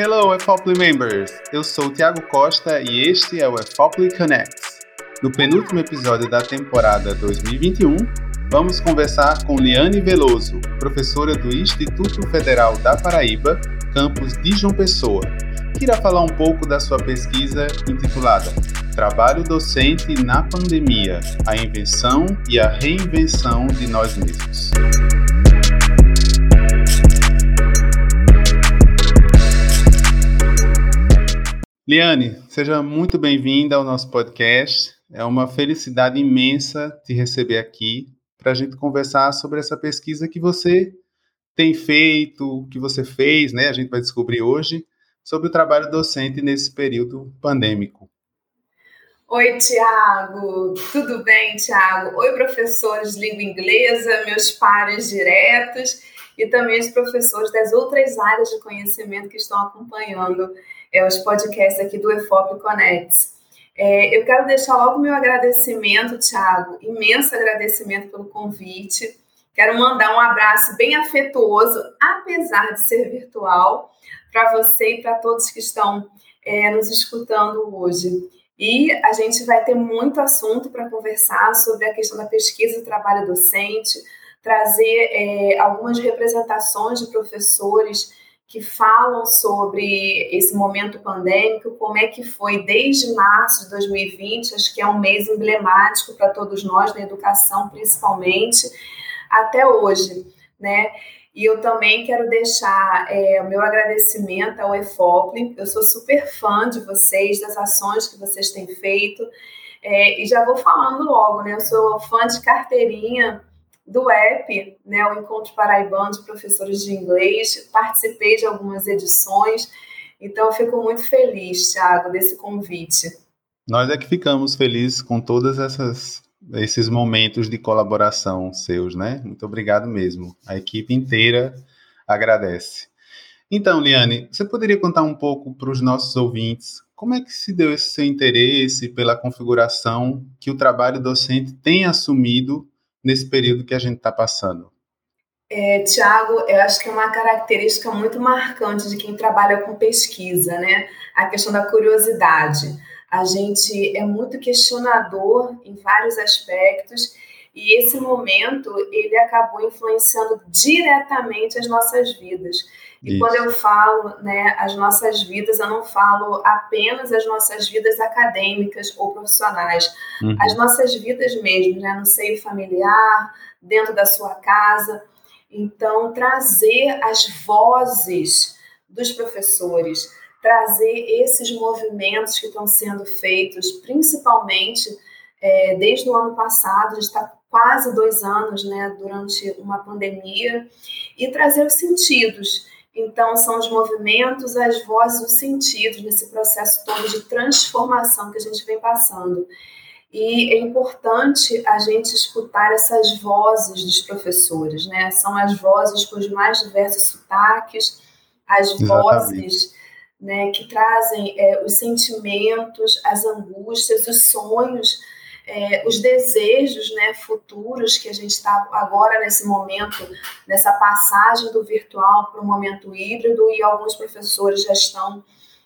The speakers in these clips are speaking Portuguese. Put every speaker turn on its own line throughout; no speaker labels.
Hello, EFOPLY members! Eu sou o Thiago Costa e este é o EFOPLY Connects. No penúltimo episódio da temporada 2021, vamos conversar com Liane Veloso, professora do Instituto Federal da Paraíba, campus de João Pessoa, que irá falar um pouco da sua pesquisa intitulada Trabalho Docente na Pandemia: A Invenção e a Reinvenção de Nós Mesmos. Liane, seja muito bem-vinda ao nosso podcast. É uma felicidade imensa te receber aqui para a gente conversar sobre essa pesquisa que você tem feito, que você fez, né? A gente vai descobrir hoje sobre o trabalho docente nesse período pandêmico.
Oi, Tiago. Tudo bem, Tiago? Oi, professores de língua inglesa, meus pares diretos e também os professores das outras áreas de conhecimento que estão acompanhando é, os podcasts aqui do EFOP Connects. É, eu quero deixar logo meu agradecimento, Thiago, imenso agradecimento pelo convite. Quero mandar um abraço bem afetuoso, apesar de ser virtual, para você e para todos que estão é, nos escutando hoje. E a gente vai ter muito assunto para conversar sobre a questão da pesquisa e trabalho docente, trazer é, algumas representações de professores que falam sobre esse momento pandêmico, como é que foi desde março de 2020, acho que é um mês emblemático para todos nós, na educação principalmente, até hoje, né? E eu também quero deixar é, o meu agradecimento ao EFOPLE. Eu sou super fã de vocês, das ações que vocês têm feito. É, e já vou falando logo, né? Eu sou fã de carteirinha do app, né, o Encontro Paraibano de Professores de Inglês, participei de algumas edições, então eu fico muito feliz, Thiago, desse convite.
Nós é que ficamos felizes com todas essas esses momentos de colaboração seus, né? Muito obrigado mesmo. A equipe inteira agradece. Então, Liane, você poderia contar um pouco para os nossos ouvintes como é que se deu esse seu interesse pela configuração que o trabalho docente tem assumido nesse período que a gente está passando?
É, Tiago, eu acho que é uma característica muito marcante de quem trabalha com pesquisa, né? A questão da curiosidade. A gente é muito questionador em vários aspectos e esse momento ele acabou influenciando diretamente as nossas vidas. E Isso. quando eu falo, né, as nossas vidas, eu não falo apenas as nossas vidas acadêmicas ou profissionais, uhum. as nossas vidas mesmo, né, no seio familiar, dentro da sua casa. Então, trazer as vozes dos professores, trazer esses movimentos que estão sendo feitos, principalmente é, desde o ano passado, a gente está quase dois anos, né, durante uma pandemia, e trazer os sentidos. Então, são os movimentos, as vozes, os sentidos nesse processo todo de transformação que a gente vem passando. E é importante a gente escutar essas vozes dos professores, né? São as vozes com os mais diversos sotaques, as Exatamente. vozes né, que trazem é, os sentimentos, as angústias, os sonhos é, os desejos né, futuros que a gente está agora nesse momento, nessa passagem do virtual para o momento híbrido, e alguns professores já estão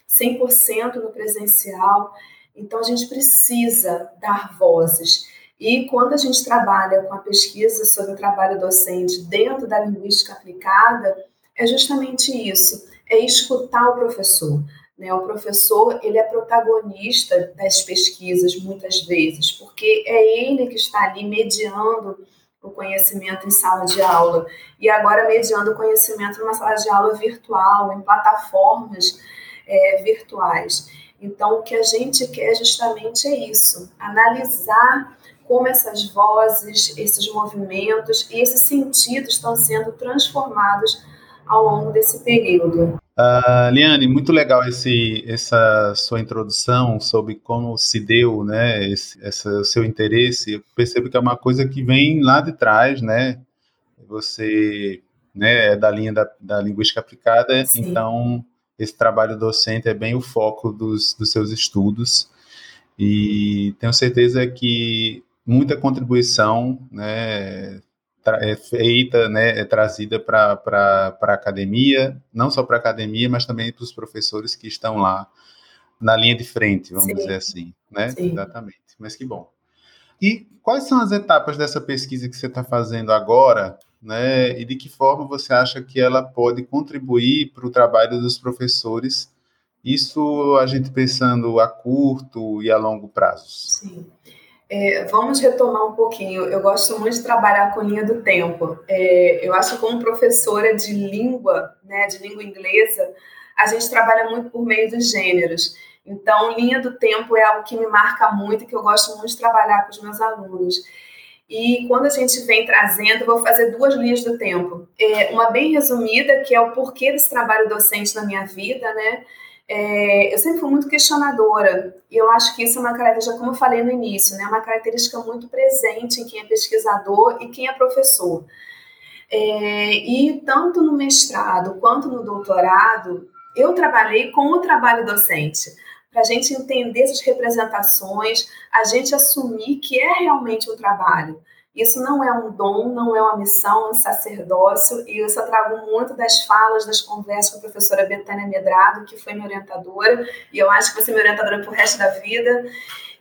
100% no presencial. Então, a gente precisa dar vozes. E quando a gente trabalha com a pesquisa sobre o trabalho docente dentro da linguística aplicada, é justamente isso: é escutar o professor né? O professor ele é protagonista das pesquisas muitas vezes, porque é ele que está ali mediando o conhecimento em sala de aula e agora mediando o conhecimento numa sala de aula virtual, em plataformas é, virtuais. Então, o que a gente quer justamente é isso: analisar como essas vozes, esses movimentos e esses sentidos estão sendo transformados ao longo desse período.
Uh, Liane, muito legal esse, essa sua introdução sobre como se deu, né, esse, seu interesse. Eu percebo que é uma coisa que vem lá de trás, né? Você, né, é da linha da, da linguística aplicada, Sim. então esse trabalho docente é bem o foco dos, dos seus estudos e tenho certeza que muita contribuição, né, é feita, né, é trazida para a academia, não só para a academia, mas também para os professores que estão lá na linha de frente, vamos Sim. dizer assim, né? Sim. Exatamente. Mas que bom. E quais são as etapas dessa pesquisa que você está fazendo agora, né? E de que forma você acha que ela pode contribuir para o trabalho dos professores? Isso a gente pensando a curto e a longo prazo.
Sim. É, vamos retomar um pouquinho. Eu gosto muito de trabalhar com linha do tempo. É, eu acho que como professora de língua, né, de língua inglesa, a gente trabalha muito por meio dos gêneros. Então, linha do tempo é algo que me marca muito e que eu gosto muito de trabalhar com os meus alunos. E quando a gente vem trazendo, vou fazer duas linhas do tempo. É, uma bem resumida, que é o porquê desse trabalho docente na minha vida, né? É, eu sempre fui muito questionadora, e eu acho que isso é uma característica, como eu falei no início, né, uma característica muito presente em quem é pesquisador e quem é professor. É, e tanto no mestrado quanto no doutorado, eu trabalhei com o trabalho docente, para a gente entender essas representações, a gente assumir que é realmente um trabalho. Isso não é um dom, não é uma missão, é um sacerdócio, e isso eu trago muito das falas, das conversas com a professora Betânia Medrado, que foi minha orientadora, e eu acho que vai ser minha orientadora para o resto da vida.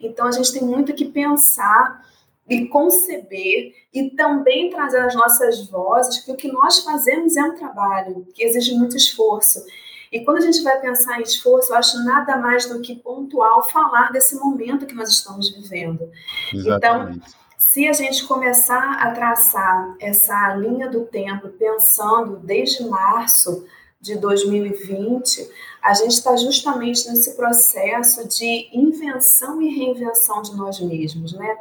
Então, a gente tem muito que pensar e conceber e também trazer as nossas vozes, que o que nós fazemos é um trabalho que exige muito esforço. E quando a gente vai pensar em esforço, eu acho nada mais do que pontual falar desse momento que nós estamos vivendo. Então, Exatamente. Então, se a gente começar a traçar essa linha do tempo pensando desde março de 2020, a gente está justamente nesse processo de invenção e reinvenção de nós mesmos, né?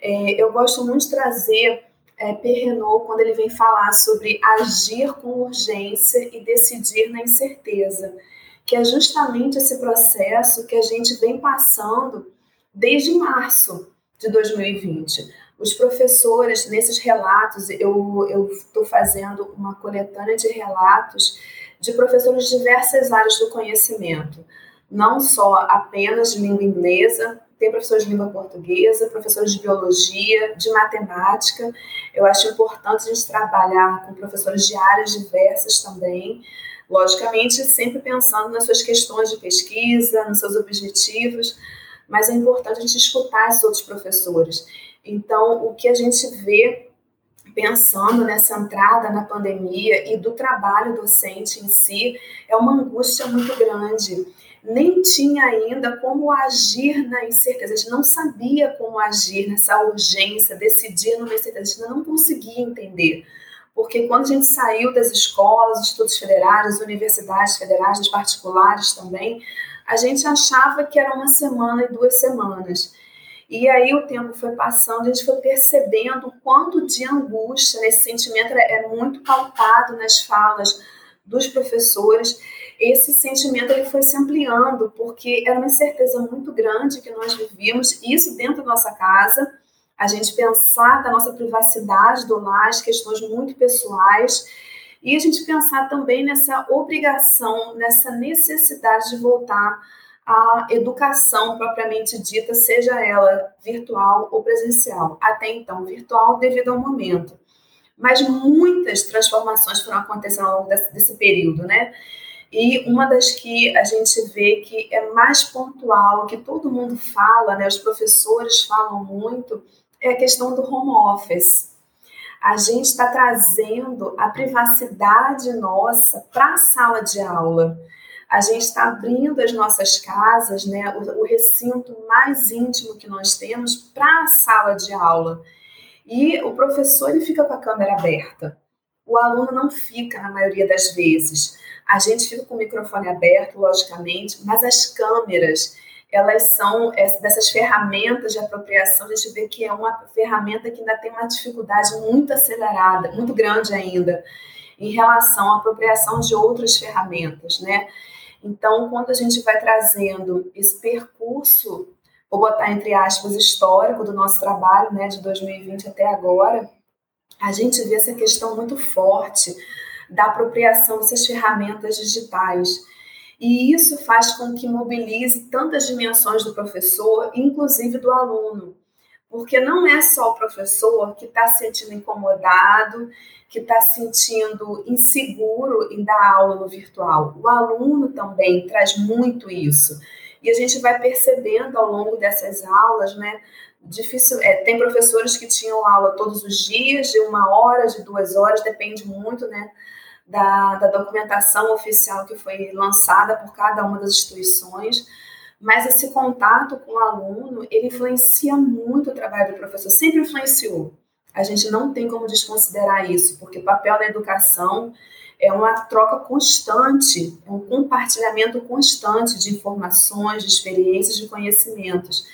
É, eu gosto muito de trazer é, Perrenot quando ele vem falar sobre agir com urgência e decidir na incerteza, que é justamente esse processo que a gente vem passando desde março de 2020 os professores, nesses relatos, eu estou fazendo uma coletânea de relatos de professores de diversas áreas do conhecimento, não só apenas de língua inglesa, tem professores de língua portuguesa, professores de biologia, de matemática. Eu acho importante a gente trabalhar com professores de áreas diversas também, logicamente sempre pensando nas suas questões de pesquisa, nos seus objetivos, mas é importante a gente escutar esses outros professores. Então, o que a gente vê pensando nessa entrada na pandemia e do trabalho docente em si é uma angústia muito grande. Nem tinha ainda como agir na incerteza, a gente não sabia como agir nessa urgência, decidir numa incerteza, a gente não conseguia entender. Porque quando a gente saiu das escolas, estudos federais, universidades federais, das particulares também, a gente achava que era uma semana e duas semanas. E aí o tempo foi passando, a gente foi percebendo o quanto de angústia nesse sentimento é muito pautado nas falas dos professores. Esse sentimento ele foi se ampliando porque era uma incerteza muito grande que nós vivíamos, isso dentro da nossa casa, a gente pensar da nossa privacidade do lar, as questões muito pessoais, e a gente pensar também nessa obrigação, nessa necessidade de voltar a educação propriamente dita, seja ela virtual ou presencial. Até então, virtual devido ao momento. Mas muitas transformações foram acontecendo ao longo desse, desse período, né? E uma das que a gente vê que é mais pontual, que todo mundo fala, né, os professores falam muito, é a questão do home office. A gente está trazendo a privacidade nossa para a sala de aula a gente está abrindo as nossas casas, né, o, o recinto mais íntimo que nós temos para a sala de aula. E o professor ele fica com a câmera aberta. O aluno não fica na maioria das vezes. A gente fica com o microfone aberto, logicamente, mas as câmeras, elas são dessas ferramentas de apropriação, a gente vê que é uma ferramenta que ainda tem uma dificuldade muito acelerada, muito grande ainda, em relação à apropriação de outras ferramentas, né? Então, quando a gente vai trazendo esse percurso, vou botar entre aspas, histórico do nosso trabalho, né, de 2020 até agora, a gente vê essa questão muito forte da apropriação dessas ferramentas digitais. E isso faz com que mobilize tantas dimensões do professor, inclusive do aluno. Porque não é só o professor que está se sentindo incomodado, que está se sentindo inseguro em dar aula no virtual. O aluno também traz muito isso. E a gente vai percebendo ao longo dessas aulas, né? Difícil, é, tem professores que tinham aula todos os dias, de uma hora, de duas horas, depende muito, né? Da, da documentação oficial que foi lançada por cada uma das instituições mas esse contato com o aluno, ele influencia muito o trabalho do professor, sempre influenciou. A gente não tem como desconsiderar isso, porque o papel na educação é uma troca constante, é um compartilhamento constante de informações, de experiências, de conhecimentos.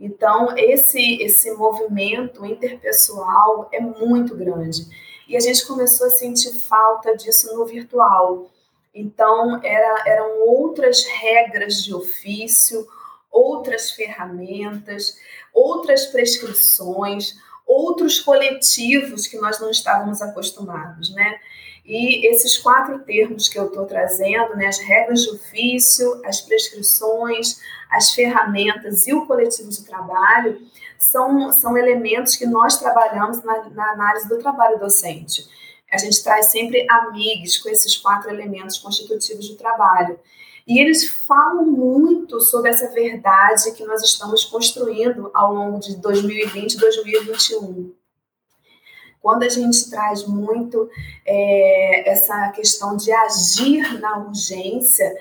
Então, esse, esse movimento interpessoal é muito grande. E a gente começou a sentir falta disso no virtual. Então, era, eram outras regras de ofício, outras ferramentas, outras prescrições, outros coletivos que nós não estávamos acostumados, né? E esses quatro termos que eu estou trazendo, né, as regras de ofício, as prescrições, as ferramentas e o coletivo de trabalho, são, são elementos que nós trabalhamos na, na análise do trabalho docente. A gente traz sempre amigos com esses quatro elementos constitutivos do trabalho. E eles falam muito sobre essa verdade que nós estamos construindo ao longo de 2020 e 2021. Quando a gente traz muito é, essa questão de agir na urgência,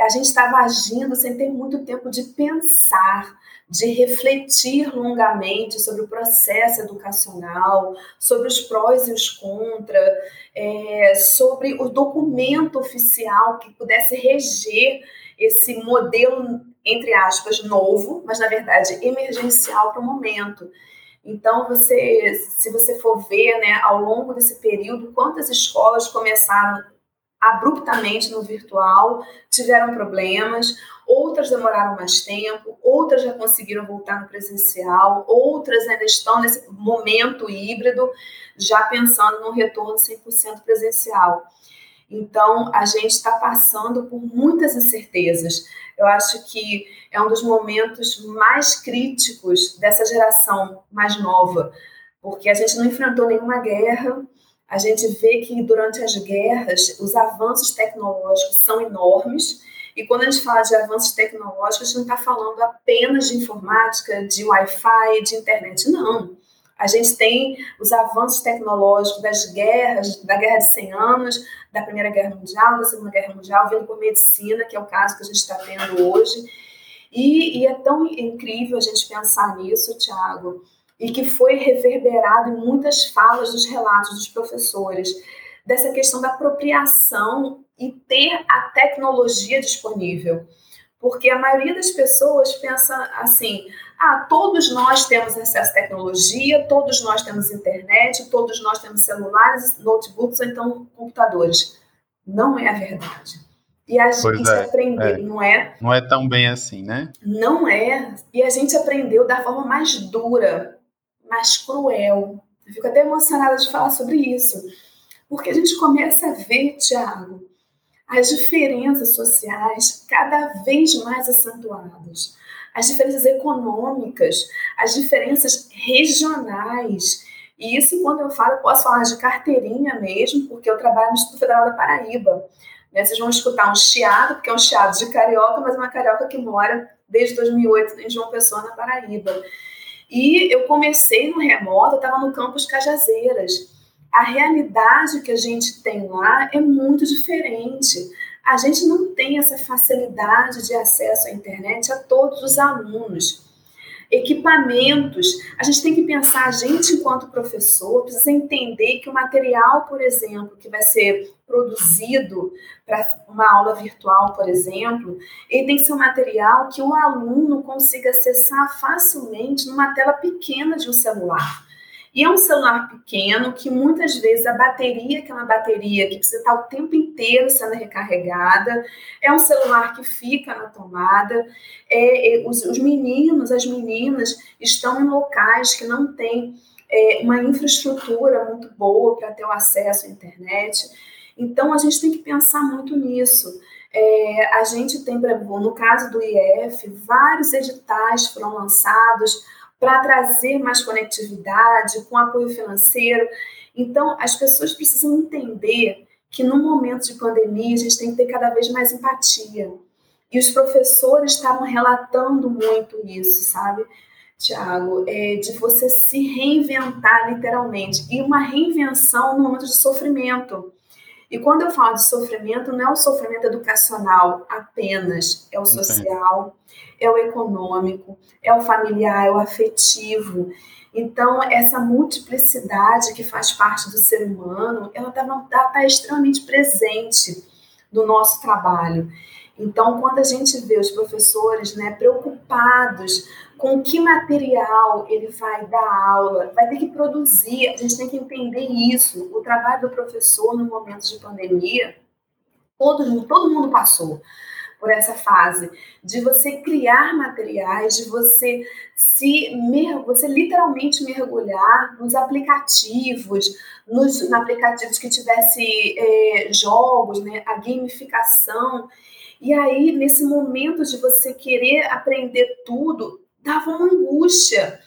a gente estava agindo sem ter muito tempo de pensar, de refletir longamente sobre o processo educacional, sobre os prós e os contras, é, sobre o documento oficial que pudesse reger esse modelo, entre aspas, novo, mas na verdade emergencial para o momento. Então, você, se você for ver, né, ao longo desse período, quantas escolas começaram abruptamente no virtual, tiveram problemas, outras demoraram mais tempo, outras já conseguiram voltar no presencial, outras ainda estão nesse momento híbrido, já pensando no retorno 100% presencial. Então, a gente está passando por muitas incertezas. Eu acho que é um dos momentos mais críticos dessa geração mais nova, porque a gente não enfrentou nenhuma guerra, a gente vê que durante as guerras os avanços tecnológicos são enormes. E quando a gente fala de avanços tecnológicos, a gente não está falando apenas de informática, de Wi-Fi, de internet, não. A gente tem os avanços tecnológicos das guerras, da Guerra de 100 Anos, da Primeira Guerra Mundial, da Segunda Guerra Mundial, vindo por medicina, que é o caso que a gente está tendo hoje. E, e é tão incrível a gente pensar nisso, Tiago, e que foi reverberado em muitas falas dos relatos dos professores, dessa questão da apropriação e ter a tecnologia disponível. Porque a maioria das pessoas pensa assim: ah, todos nós temos acesso à tecnologia, todos nós temos internet, todos nós temos celulares, notebooks ou então computadores. Não é a verdade. E a gente é, aprendeu, é. não é?
Não é tão bem assim, né?
Não é. E a gente aprendeu da forma mais dura mais cruel. Eu fico até emocionada de falar sobre isso, porque a gente começa a ver, Tiago, as diferenças sociais cada vez mais acentuadas, as diferenças econômicas, as diferenças regionais. E isso, quando eu falo, eu posso falar de carteirinha mesmo, porque eu trabalho no Instituto Federal da Paraíba. Né? Vocês vão escutar um chiado, porque é um chiado de carioca, mas uma carioca que mora desde 2008 em João Pessoa, na Paraíba. E eu comecei no remoto, estava no campus Cajazeiras. A realidade que a gente tem lá é muito diferente. A gente não tem essa facilidade de acesso à internet a todos os alunos equipamentos. A gente tem que pensar, a gente, enquanto professor, precisa entender que o material, por exemplo, que vai ser produzido para uma aula virtual, por exemplo, ele tem que ser um material que o aluno consiga acessar facilmente numa tela pequena de um celular. E é um celular pequeno que muitas vezes a bateria, que é uma bateria que precisa estar o tempo inteiro sendo recarregada, é um celular que fica na tomada. É, é, os, os, meninos, as meninas estão em locais que não têm é, uma infraestrutura muito boa para ter o acesso à internet. Então a gente tem que pensar muito nisso. É, a gente tem, no caso do IF, vários editais foram lançados para trazer mais conectividade, com apoio financeiro. Então, as pessoas precisam entender que no momento de pandemia a gente tem que ter cada vez mais empatia. E os professores estavam relatando muito isso, sabe, Tiago? É, de você se reinventar literalmente. E uma reinvenção no momento de sofrimento. E quando eu falo de sofrimento, não é o sofrimento educacional apenas, é o social, é o econômico, é o familiar, é o afetivo. Então, essa multiplicidade que faz parte do ser humano, ela está tá extremamente presente no nosso trabalho. Então, quando a gente vê os professores né, preocupados com que material ele vai dar aula, vai ter que produzir, a gente tem que entender isso. O trabalho do professor no momento de pandemia, todo, todo mundo passou por essa fase de você criar materiais, de você se você literalmente mergulhar nos aplicativos, nos, aplicativos que tivesse é, jogos, né, a gamificação. E aí, nesse momento de você querer aprender tudo, dava uma angústia,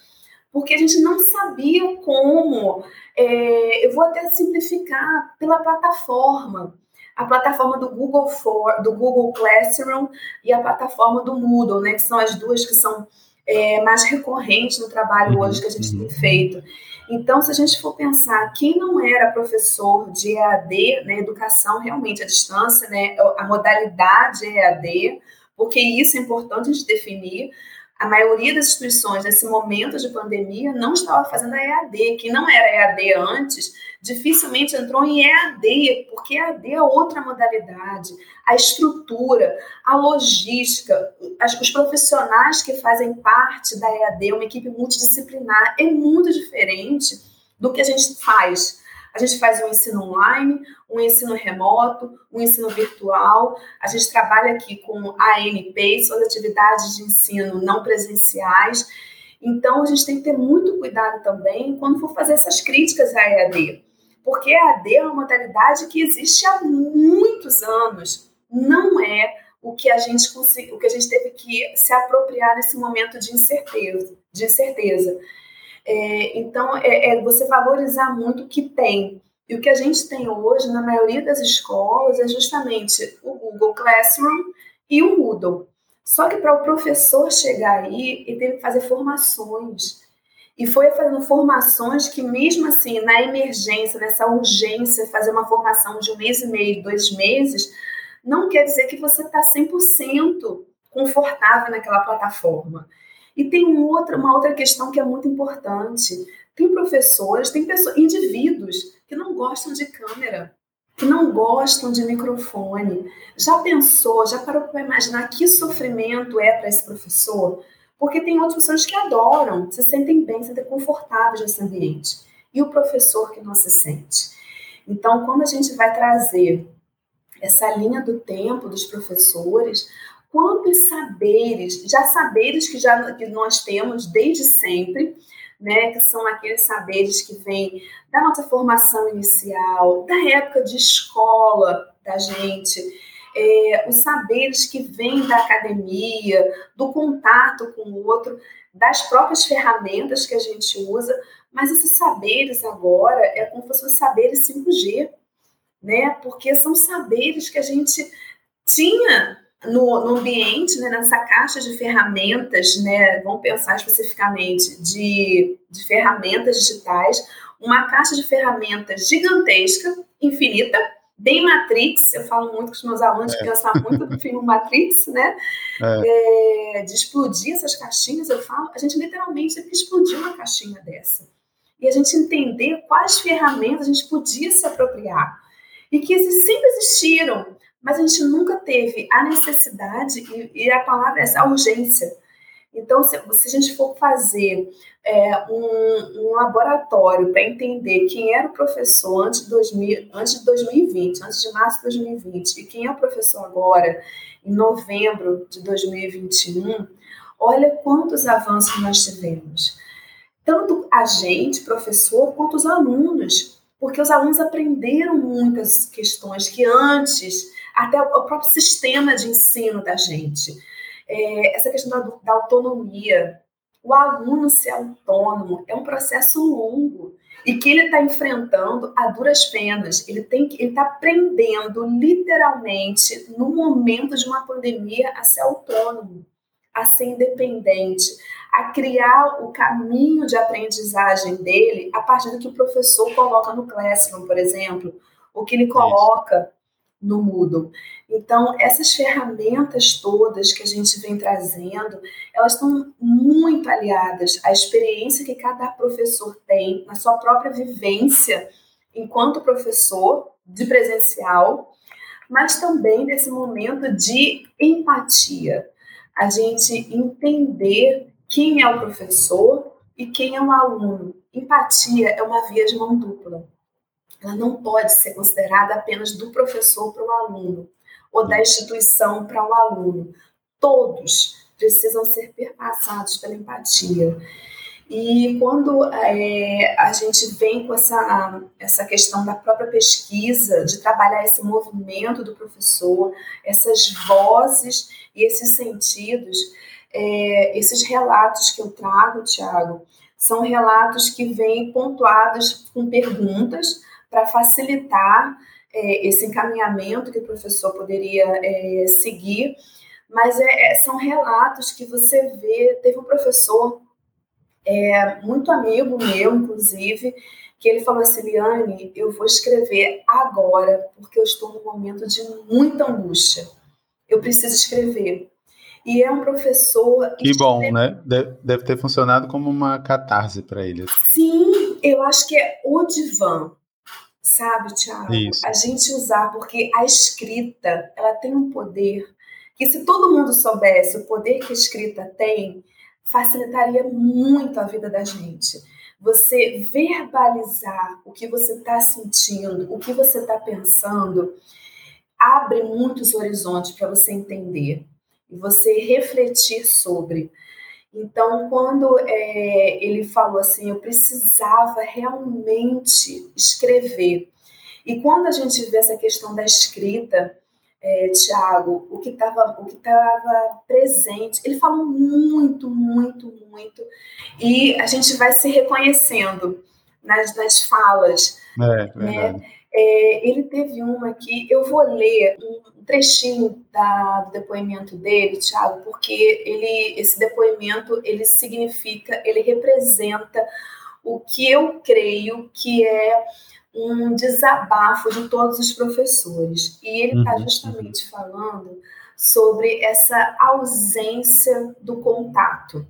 porque a gente não sabia como. É, eu vou até simplificar pela plataforma. A plataforma do Google For, do Google Classroom e a plataforma do Moodle, né, que são as duas que são é, mais recorrentes no trabalho uhum, hoje que a gente tem uhum. feito. Então, se a gente for pensar, quem não era professor de EAD, né, educação realmente à distância, né, a modalidade EAD, porque isso é importante a gente definir, a maioria das instituições nesse momento de pandemia não estava fazendo a EAD. Quem não era EAD antes, dificilmente entrou em EAD, porque EAD é outra modalidade. A estrutura, a logística, os profissionais que fazem parte da EAD, uma equipe multidisciplinar, é muito diferente do que a gente faz a gente faz um ensino online, um ensino remoto, um ensino virtual. A gente trabalha aqui com ANP, suas atividades de ensino não presenciais. Então, a gente tem que ter muito cuidado também quando for fazer essas críticas à EAD. Porque a EAD é uma modalidade que existe há muitos anos. Não é o que a gente o que a gente teve que se apropriar nesse momento de incerteza, de incerteza. É, então, é, é, você valorizar muito o que tem. E o que a gente tem hoje, na maioria das escolas, é justamente o Google Classroom e o Moodle. Só que para o professor chegar aí, ele teve que fazer formações. E foi fazendo formações que, mesmo assim, na emergência, nessa urgência, fazer uma formação de um mês e meio, dois meses, não quer dizer que você está 100% confortável naquela plataforma. E tem um outra, uma outra questão que é muito importante. Tem professores, tem pessoas, indivíduos que não gostam de câmera, que não gostam de microfone. Já pensou, já parou para imaginar que sofrimento é para esse professor? Porque tem outras pessoas que adoram, se sentem bem, se sentem confortáveis nesse ambiente. E o professor que não se sente. Então, quando a gente vai trazer essa linha do tempo dos professores, quantos saberes, já saberes que já que nós temos desde sempre, né, que são aqueles saberes que vêm da nossa formação inicial, da época de escola da gente, é, os saberes que vêm da academia, do contato com o outro, das próprias ferramentas que a gente usa, mas esses saberes agora é como se fossem saberes 5G, né? Porque são saberes que a gente tinha no, no ambiente, né, nessa caixa de ferramentas, né, vamos pensar especificamente de, de ferramentas digitais, uma caixa de ferramentas gigantesca, infinita, bem Matrix, eu falo muito com os meus alunos é. que pensam muito no filme Matrix, né? É. É, de explodir essas caixinhas, eu falo, a gente literalmente teve que explodir uma caixinha dessa. E a gente entender quais ferramentas a gente podia se apropriar. E que sempre existiram, mas a gente nunca teve a necessidade, e, e a palavra é essa, a urgência. Então, se, se, a gente for fazer é, um, um, laboratório para entender quem era o professor antes de, 2000, antes de 2020, antes de março de 2020, e quem é o professor agora, em novembro de 2021, olha quantos avanços nós tivemos. Tanto a gente, professor, quanto os alunos, porque os alunos aprenderam muitas questões que antes até o próprio sistema de ensino da gente. É, essa questão da, da autonomia. o aluno ser autônomo é um processo longo e que ele está enfrentando a duras penas. Ele tem ele está aprendendo literalmente no momento de uma pandemia a ser autônomo, a ser independente, a criar o caminho de aprendizagem dele a partir do que o professor coloca no Classroom, por exemplo, o que ele coloca no Moodle. Então, essas ferramentas todas que a gente vem trazendo, elas estão muito aliadas à experiência que cada professor tem na sua própria vivência enquanto professor de presencial, mas também nesse momento de empatia. A gente entender quem é o professor e quem é o aluno. Empatia é uma via de mão dupla ela não pode ser considerada apenas do professor para o aluno ou da instituição para o aluno. Todos precisam ser perpassados pela empatia. E quando é, a gente vem com essa, essa questão da própria pesquisa, de trabalhar esse movimento do professor, essas vozes e esses sentidos, é, esses relatos que eu trago, Tiago, são relatos que vêm pontuados com perguntas, para facilitar é, esse encaminhamento que o professor poderia é, seguir. Mas é, é, são relatos que você vê. Teve um professor, é, muito amigo meu, inclusive, que ele falou assim: Liane, eu vou escrever agora, porque eu estou num momento de muita angústia. Eu preciso escrever. E é um professor.
Que bom, né? Deve ter funcionado como uma catarse para ele.
Sim, eu acho que é o divã sabe, Tiago? A gente usar, porque a escrita, ela tem um poder que se todo mundo soubesse o poder que a escrita tem, facilitaria muito a vida da gente. Você verbalizar o que você está sentindo, o que você está pensando, abre muitos horizontes para você entender e você refletir sobre. Então, quando é, ele falou assim, eu precisava realmente escrever. E quando a gente vê essa questão da escrita, é, Tiago, o que estava presente, ele falou muito, muito, muito, e a gente vai se reconhecendo nas, nas falas.
É, né?
É, ele teve uma que eu vou ler um trechinho da, do depoimento dele, Thiago, porque ele, esse depoimento ele significa, ele representa o que eu creio que é um desabafo de todos os professores. E ele está uhum, justamente uhum. falando sobre essa ausência do contato,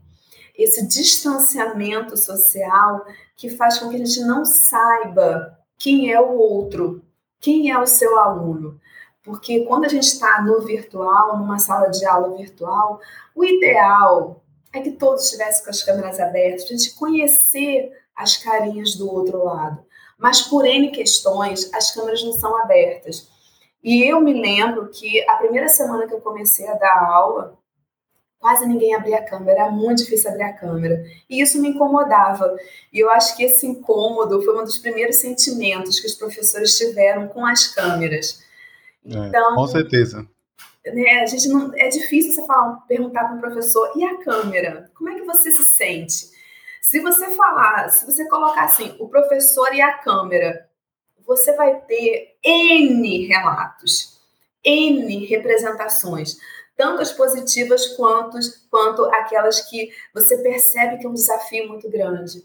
esse distanciamento social que faz com que a gente não saiba quem é o outro, quem é o seu aluno. Porque quando a gente está no virtual, numa sala de aula virtual, o ideal é que todos estivessem com as câmeras abertas, a gente conhecer as carinhas do outro lado. Mas por N questões, as câmeras não são abertas. E eu me lembro que a primeira semana que eu comecei a dar aula, quase ninguém abria a câmera, era muito difícil abrir a câmera. E isso me incomodava. E eu acho que esse incômodo foi um dos primeiros sentimentos que os professores tiveram com as câmeras.
É, então, com certeza.
Né, a gente não, é difícil você falar, perguntar para um professor, e a câmera? Como é que você se sente? Se você falar, se você colocar assim, o professor e a câmera, você vai ter N relatos, N representações tanto as positivas quanto, quanto aquelas que você percebe que é um desafio muito grande.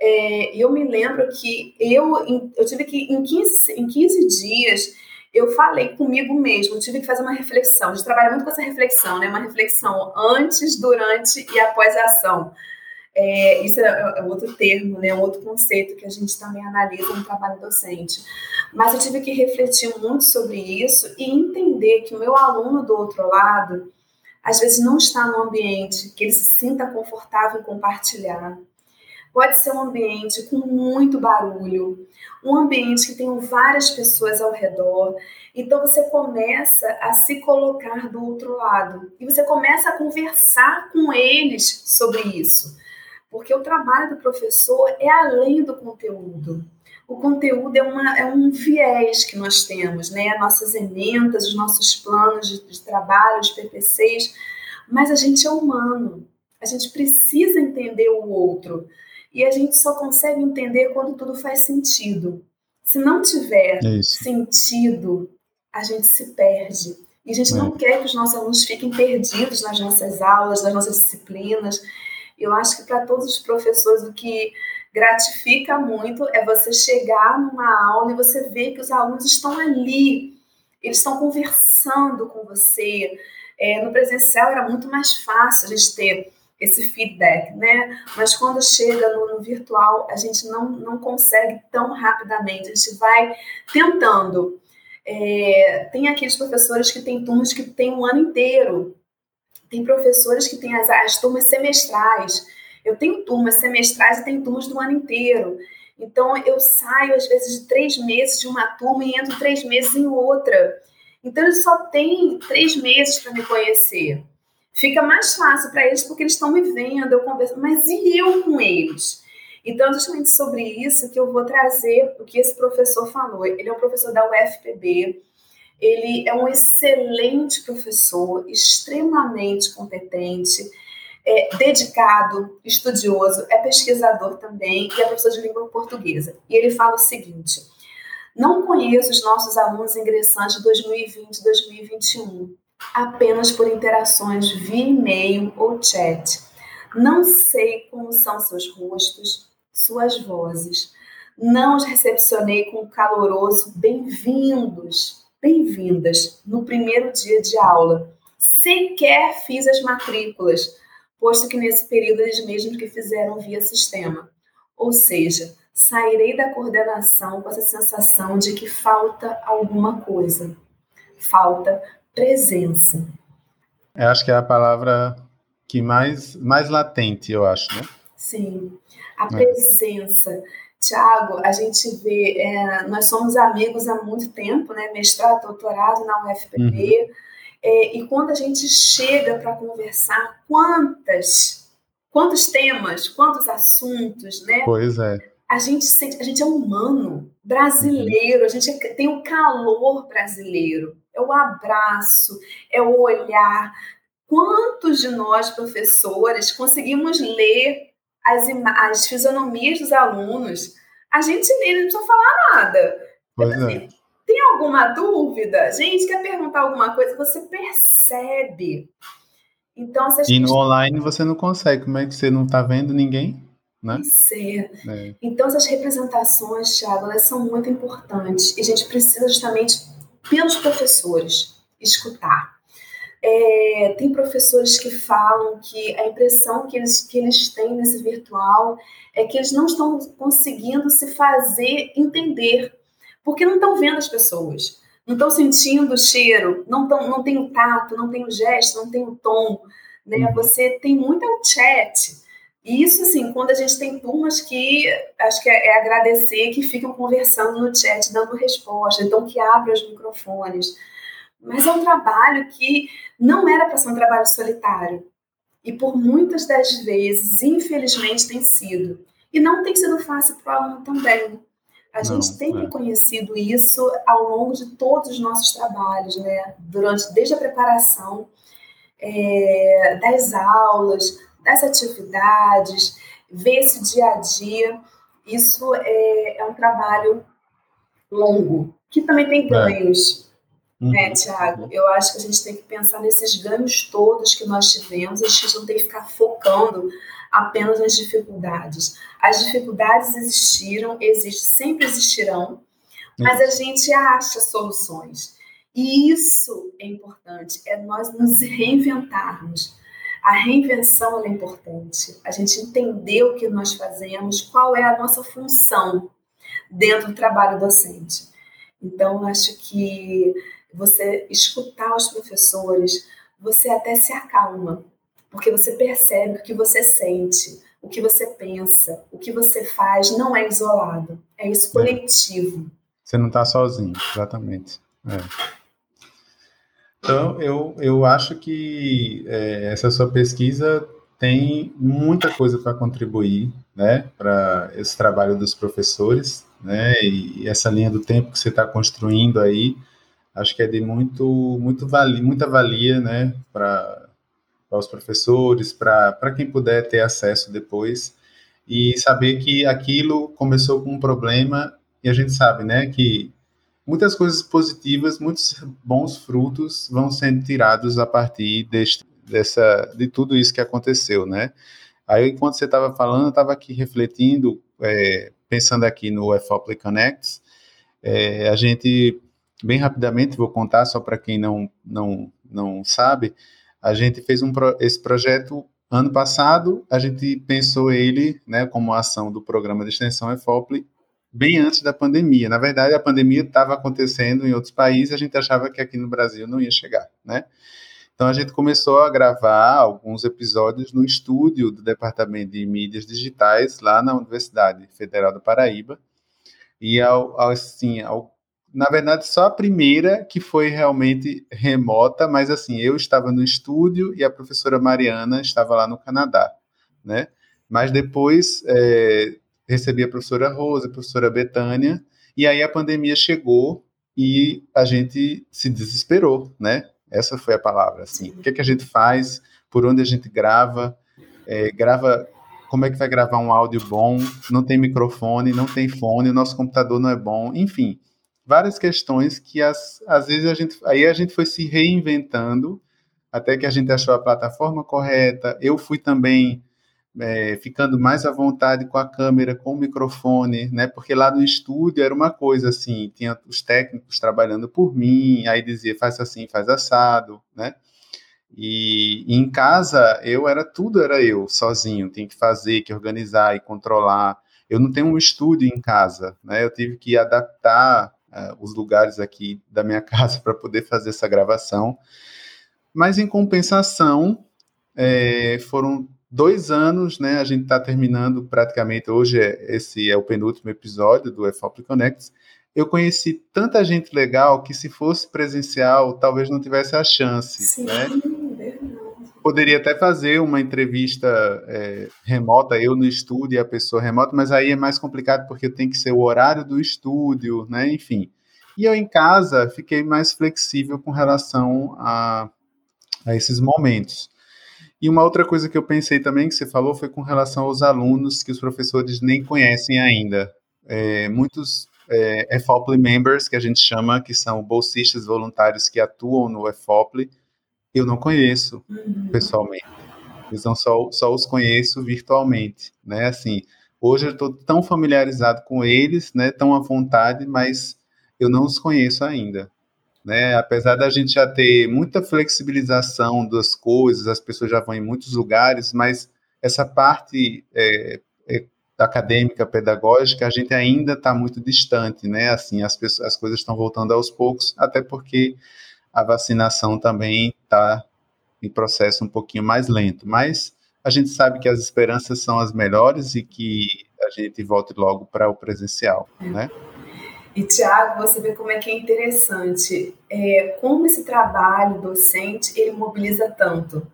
É, eu me lembro que eu, eu tive que, em 15, em 15 dias, eu falei comigo mesmo, tive que fazer uma reflexão. A gente trabalha muito com essa reflexão, né? Uma reflexão antes, durante e após a ação. É, isso é, é outro termo, né? Um outro conceito que a gente também analisa no trabalho docente. Mas eu tive que refletir muito sobre isso e entender que o meu aluno do outro lado, às vezes não está no ambiente que ele se sinta confortável em compartilhar. Pode ser um ambiente com muito barulho, um ambiente que tem várias pessoas ao redor. Então você começa a se colocar do outro lado e você começa a conversar com eles sobre isso. Porque o trabalho do professor é além do conteúdo o conteúdo é, uma, é um viés que nós temos, né? Nossas emendas, os nossos planos de, de trabalho, os PPCs, mas a gente é humano. A gente precisa entender o outro. E a gente só consegue entender quando tudo faz sentido. Se não tiver é sentido, a gente se perde. E a gente é. não quer que os nossos alunos fiquem perdidos nas nossas aulas, nas nossas disciplinas. Eu acho que para todos os professores o que gratifica muito é você chegar numa aula e você ver que os alunos estão ali, eles estão conversando com você. É, no presencial era muito mais fácil a gente ter esse feedback, né? Mas quando chega no, no, virtual, a gente não, não consegue tão rapidamente, a gente vai tentando. É, tem aqueles professores que têm turmas que têm um ano inteiro, tem professores que têm as, as turmas semestrais. Eu tenho turmas semestrais e tenho turmas do ano inteiro. Então, eu saio, às vezes, de três meses de uma turma e entro três meses em outra. Então, eles só têm três meses para me conhecer. Fica mais fácil para eles porque eles estão me vendo, eu converso, mas e eu com eles? Então, justamente sobre isso que eu vou trazer o que esse professor falou. Ele é um professor da UFPB, ele é um excelente professor, extremamente competente, é, dedicado, estudioso, é pesquisador também e é professor de língua portuguesa. E ele fala o seguinte: não conheço os nossos alunos ingressantes de 2020 e 2021 apenas por interações via e-mail ou chat. Não sei como são seus rostos, suas vozes. Não os recepcionei com caloroso bem-vindos, bem-vindas no primeiro dia de aula. Sequer fiz as matrículas, posto que nesse período eles mesmos que fizeram via sistema. Ou seja, sairei da coordenação com essa sensação de que falta alguma coisa. Falta presença.
Eu acho que é a palavra que mais, mais latente, eu acho, né?
Sim, a presença. É. Tiago, a gente vê, é, nós somos amigos há muito tempo, né? Mestrado, doutorado na UFPB. Uhum. É, e quando a gente chega para conversar, quantas, quantos temas, quantos assuntos, né?
Pois é.
A gente sente, a gente é humano, brasileiro, uhum. a gente é, tem o calor brasileiro é o abraço, é o olhar. Quantos de nós, professores, conseguimos ler as, as fisionomias dos alunos? A gente lê, não precisa falar nada.
Pois é. assim,
é. Tem alguma dúvida? Gente, quer perguntar alguma coisa? Você percebe. Então,
se E no online você não consegue. Como é que você não está vendo ninguém? Né?
Ser. É. Então, essas representações, Thiago, elas são muito importantes. E a gente precisa justamente pelos professores, escutar. É, tem professores que falam que a impressão que eles, que eles têm nesse virtual é que eles não estão conseguindo se fazer entender, porque não estão vendo as pessoas, não estão sentindo o cheiro, não, tão, não tem o tato, não tem o gesto, não tem o tom. Né? Uhum. Você tem muito chat, e isso, assim, quando a gente tem turmas que acho que é, é, agradecer que ficam conversando no chat, dando resposta, então que abrem os microfones. Mas é um trabalho que não era para ser um trabalho solitário. E por muitas das vezes, infelizmente, tem sido. E não tem sido fácil para o aluno também. A não, gente tem é. reconhecido isso ao longo de todos os nossos trabalhos, né? Durante, desde a preparação é, das aulas, das atividades, ver esse dia a dia. Isso é, é um trabalho longo, que também tem é. ganhos. Né, Tiago? Eu acho que a gente tem que pensar nesses ganhos todos que nós tivemos, a gente não tem que ficar focando apenas nas dificuldades. As dificuldades existiram, existem, sempre existirão, mas a gente acha soluções. E isso é importante, é nós nos reinventarmos. A reinvenção é importante. A gente entender o que nós fazemos, qual é a nossa função dentro do trabalho docente. Então, acho que você escutar os professores, você até se acalma, porque você percebe o que você sente, o que você pensa, o que você faz não é isolado, é isso coletivo.
Você não está sozinho, exatamente. É. Então, eu, eu acho que é, essa sua pesquisa tem muita coisa para contribuir, né, para esse trabalho dos professores, né, e essa linha do tempo que você está construindo aí, acho que é de muito, muito muita valia, né, para os professores, para quem puder ter acesso depois, e saber que aquilo começou com um problema, e a gente sabe, né, que muitas coisas positivas, muitos bons frutos vão sendo tirados a partir deste, dessa, de tudo isso que aconteceu, né? Aí, enquanto você estava falando, eu estava aqui refletindo, é, pensando aqui no FOPLY Connects, é, a gente, bem rapidamente, vou contar só para quem não, não, não sabe, a gente fez um, esse projeto ano passado, a gente pensou ele né, como ação do programa de extensão EFOPLE bem antes da pandemia. Na verdade, a pandemia estava acontecendo em outros países, a gente achava que aqui no Brasil não ia chegar, né? Então a gente começou a gravar alguns episódios no estúdio do Departamento de Mídias Digitais lá na Universidade Federal do Paraíba. E ao, ao, assim, ao, na verdade só a primeira que foi realmente remota, mas assim, eu estava no estúdio e a professora Mariana estava lá no Canadá, né? Mas depois é, recebi a professora Rosa, a professora Betânia, e aí a pandemia chegou e a gente se desesperou, né? Essa foi a palavra. Assim, o que, é que a gente faz? Por onde a gente grava? É, grava? Como é que vai gravar um áudio bom? Não tem microfone, não tem fone, o nosso computador não é bom. Enfim, várias questões que as, às vezes a gente, aí a gente foi se reinventando até que a gente achou a plataforma correta. Eu fui também é, ficando mais à vontade com a câmera, com o microfone, né? Porque lá no estúdio era uma coisa assim, tinha os técnicos trabalhando por mim, aí dizia faz assim, faz assado, né? E, e em casa eu era tudo era eu sozinho, tinha que fazer, que organizar e controlar. Eu não tenho um estúdio em casa, né? Eu tive que adaptar uh, os lugares aqui da minha casa para poder fazer essa gravação. Mas em compensação, é, foram dois anos, né? A gente está terminando praticamente hoje. É, esse é o penúltimo episódio do EFOP Connects. Eu conheci tanta gente legal que se fosse presencial, talvez não tivesse a chance, Sim, né? Poderia até fazer uma entrevista é, remota, eu no estúdio e a pessoa remota, mas aí é mais complicado porque tem que ser o horário do estúdio, né? Enfim. E eu em casa fiquei mais flexível com relação a, a esses momentos. E uma outra coisa que eu pensei também que você falou foi com relação aos alunos que os professores nem conhecem ainda. É, muitos é, EFOPLE members, que a gente chama, que são bolsistas voluntários que atuam no EFOPLE, eu não conheço uhum. pessoalmente. Então, só, só os conheço virtualmente, né? Assim, hoje eu estou tão familiarizado com eles, né? Tão à vontade, mas eu não os conheço ainda né? Apesar da gente já ter muita flexibilização das coisas, as pessoas já vão em muitos lugares, mas essa parte é, é, acadêmica, pedagógica, a gente ainda está muito distante, né? Assim, as, pessoas, as coisas estão voltando aos poucos, até porque a vacinação também está em processo um pouquinho mais lento, mas a gente sabe que as esperanças são as melhores e que a gente volte logo para o presencial, né?
E, Tiago, você vê como é que é interessante, é, como esse trabalho docente, ele mobiliza tanto.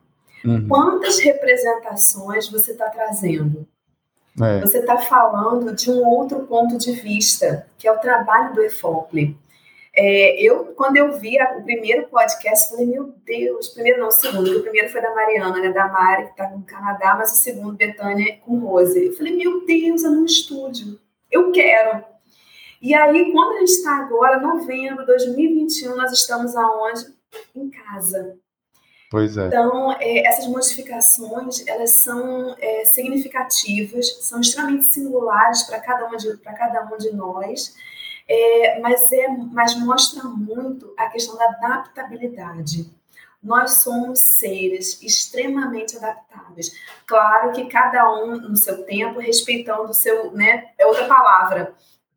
Uhum. Quantas representações você está trazendo? É. Você está falando de um outro ponto de vista, que é o trabalho do EFOPLE. É, eu, quando eu vi a, o primeiro podcast, falei, meu Deus, primeiro não, o segundo, o primeiro foi da Mariana, né, da Mari, que está no Canadá, mas o segundo, Betânia, com Rose. Eu falei, meu Deus, é num estúdio. Eu quero. E aí, quando a gente está agora, novembro de 2021, nós estamos aonde? Em casa.
Pois é.
Então, é, essas modificações, elas são é, significativas, são extremamente singulares para cada, um de, cada um de nós, é, mas, é, mas mostra muito a questão da adaptabilidade. Nós somos seres extremamente adaptáveis. Claro que cada um no seu tempo, respeitando o seu, né, é outra palavra,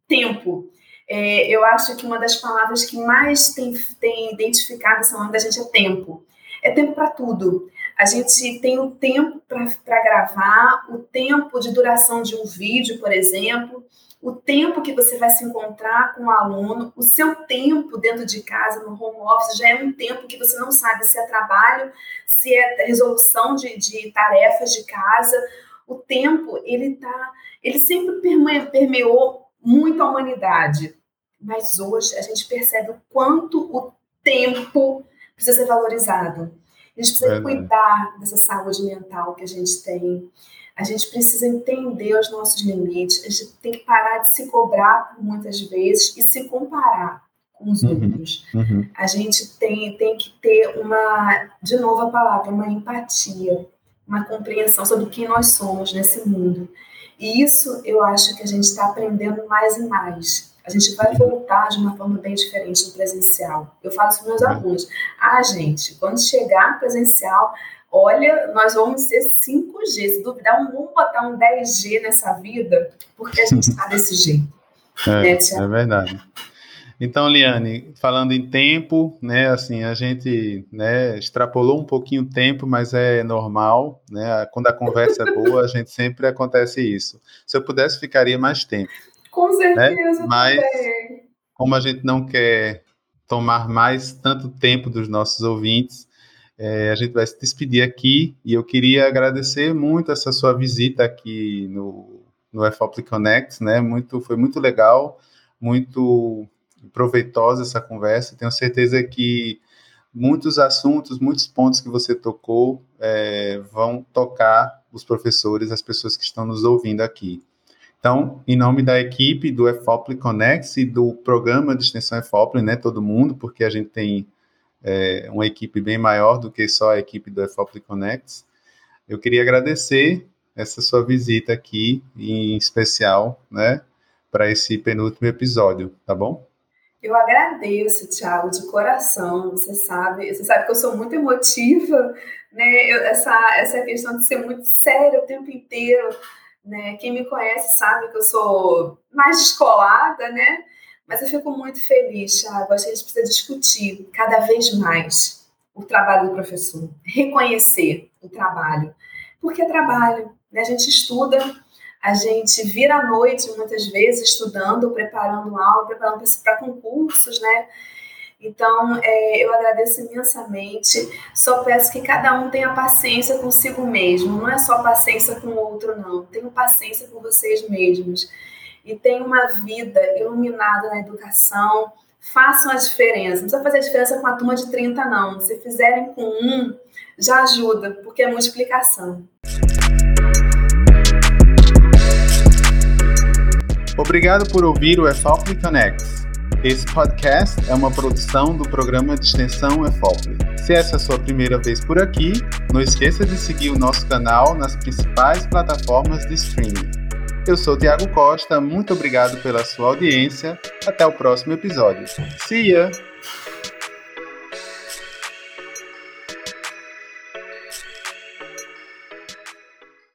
tempo. É, eu acho que uma das palavras que mais tem, tem identificado essa onda da gente é tempo. É tempo para tudo. A gente tem o tempo para gravar, o tempo de duração de um vídeo, por exemplo, o tempo que você vai se encontrar com o aluno, o seu tempo dentro de casa, no home office, já é um tempo que você não sabe se é trabalho, se é resolução de, de tarefas de casa. O tempo, ele tá, ele sempre permeou muito a humanidade. Mas hoje a gente percebe o quanto o tempo precisa ser valorizado. A gente precisa Verdade. cuidar dessa saúde mental que a gente tem. A gente precisa entender os nossos limites. A gente tem que parar de se cobrar muitas vezes e se comparar com os uhum. outros. Uhum. A gente tem, tem que ter uma, de novo a palavra, uma empatia, uma compreensão sobre quem nós somos nesse mundo. E isso eu acho que a gente está aprendendo mais e mais. A gente vai voltar de uma forma bem diferente no presencial. Eu falo isso para meus uhum. alunos. Ah, gente, quando chegar presencial, olha, nós vamos ser 5G. Se duvidar, vamos botar um 10G nessa vida, porque a gente está desse jeito.
É, né, é verdade. Então, Liane, falando em tempo, né, assim, a gente, né, extrapolou um pouquinho o tempo, mas é normal, né, quando a conversa é boa, a gente sempre acontece isso. Se eu pudesse, ficaria mais tempo.
Com certeza,
né? mas também. como a gente não quer tomar mais tanto tempo dos nossos ouvintes, é, a gente vai se despedir aqui e eu queria agradecer muito essa sua visita aqui no, no FOP Connect, né, muito, foi muito legal, muito proveitosa essa conversa. Tenho certeza que muitos assuntos, muitos pontos que você tocou é, vão tocar os professores, as pessoas que estão nos ouvindo aqui. Então, em nome da equipe do EFOPLE Connect e do programa de extensão EFOPLE, né, todo mundo, porque a gente tem é, uma equipe bem maior do que só a equipe do EFOPLE Connect, eu queria agradecer essa sua visita aqui, em especial, né, para esse penúltimo episódio, tá bom?
Eu agradeço, Thiago, de coração. Você sabe, você sabe que eu sou muito emotiva, né? Eu, essa, essa questão de ser muito séria o tempo inteiro, né? Quem me conhece sabe que eu sou mais descolada, né? Mas eu fico muito feliz, Thiago. Acho que a gente precisa discutir cada vez mais o trabalho do professor, reconhecer o trabalho, porque é trabalho. Né? A gente estuda a gente vira à noite, muitas vezes, estudando, preparando aula, preparando para concursos, né? Então, é, eu agradeço imensamente. Só peço que cada um tenha paciência consigo mesmo. Não é só paciência com o outro, não. Tenham paciência com vocês mesmos. E tenham uma vida iluminada na educação. Façam a diferença. Não precisa fazer a diferença com a turma de 30, não. Se fizerem com um, já ajuda, porque é multiplicação.
Obrigado por ouvir o EFOPLE Connects. Esse podcast é uma produção do programa de extensão EFOPLE. Se essa é a sua primeira vez por aqui, não esqueça de seguir o nosso canal nas principais plataformas de streaming. Eu sou Tiago Costa, muito obrigado pela sua audiência. Até o próximo episódio. See ya!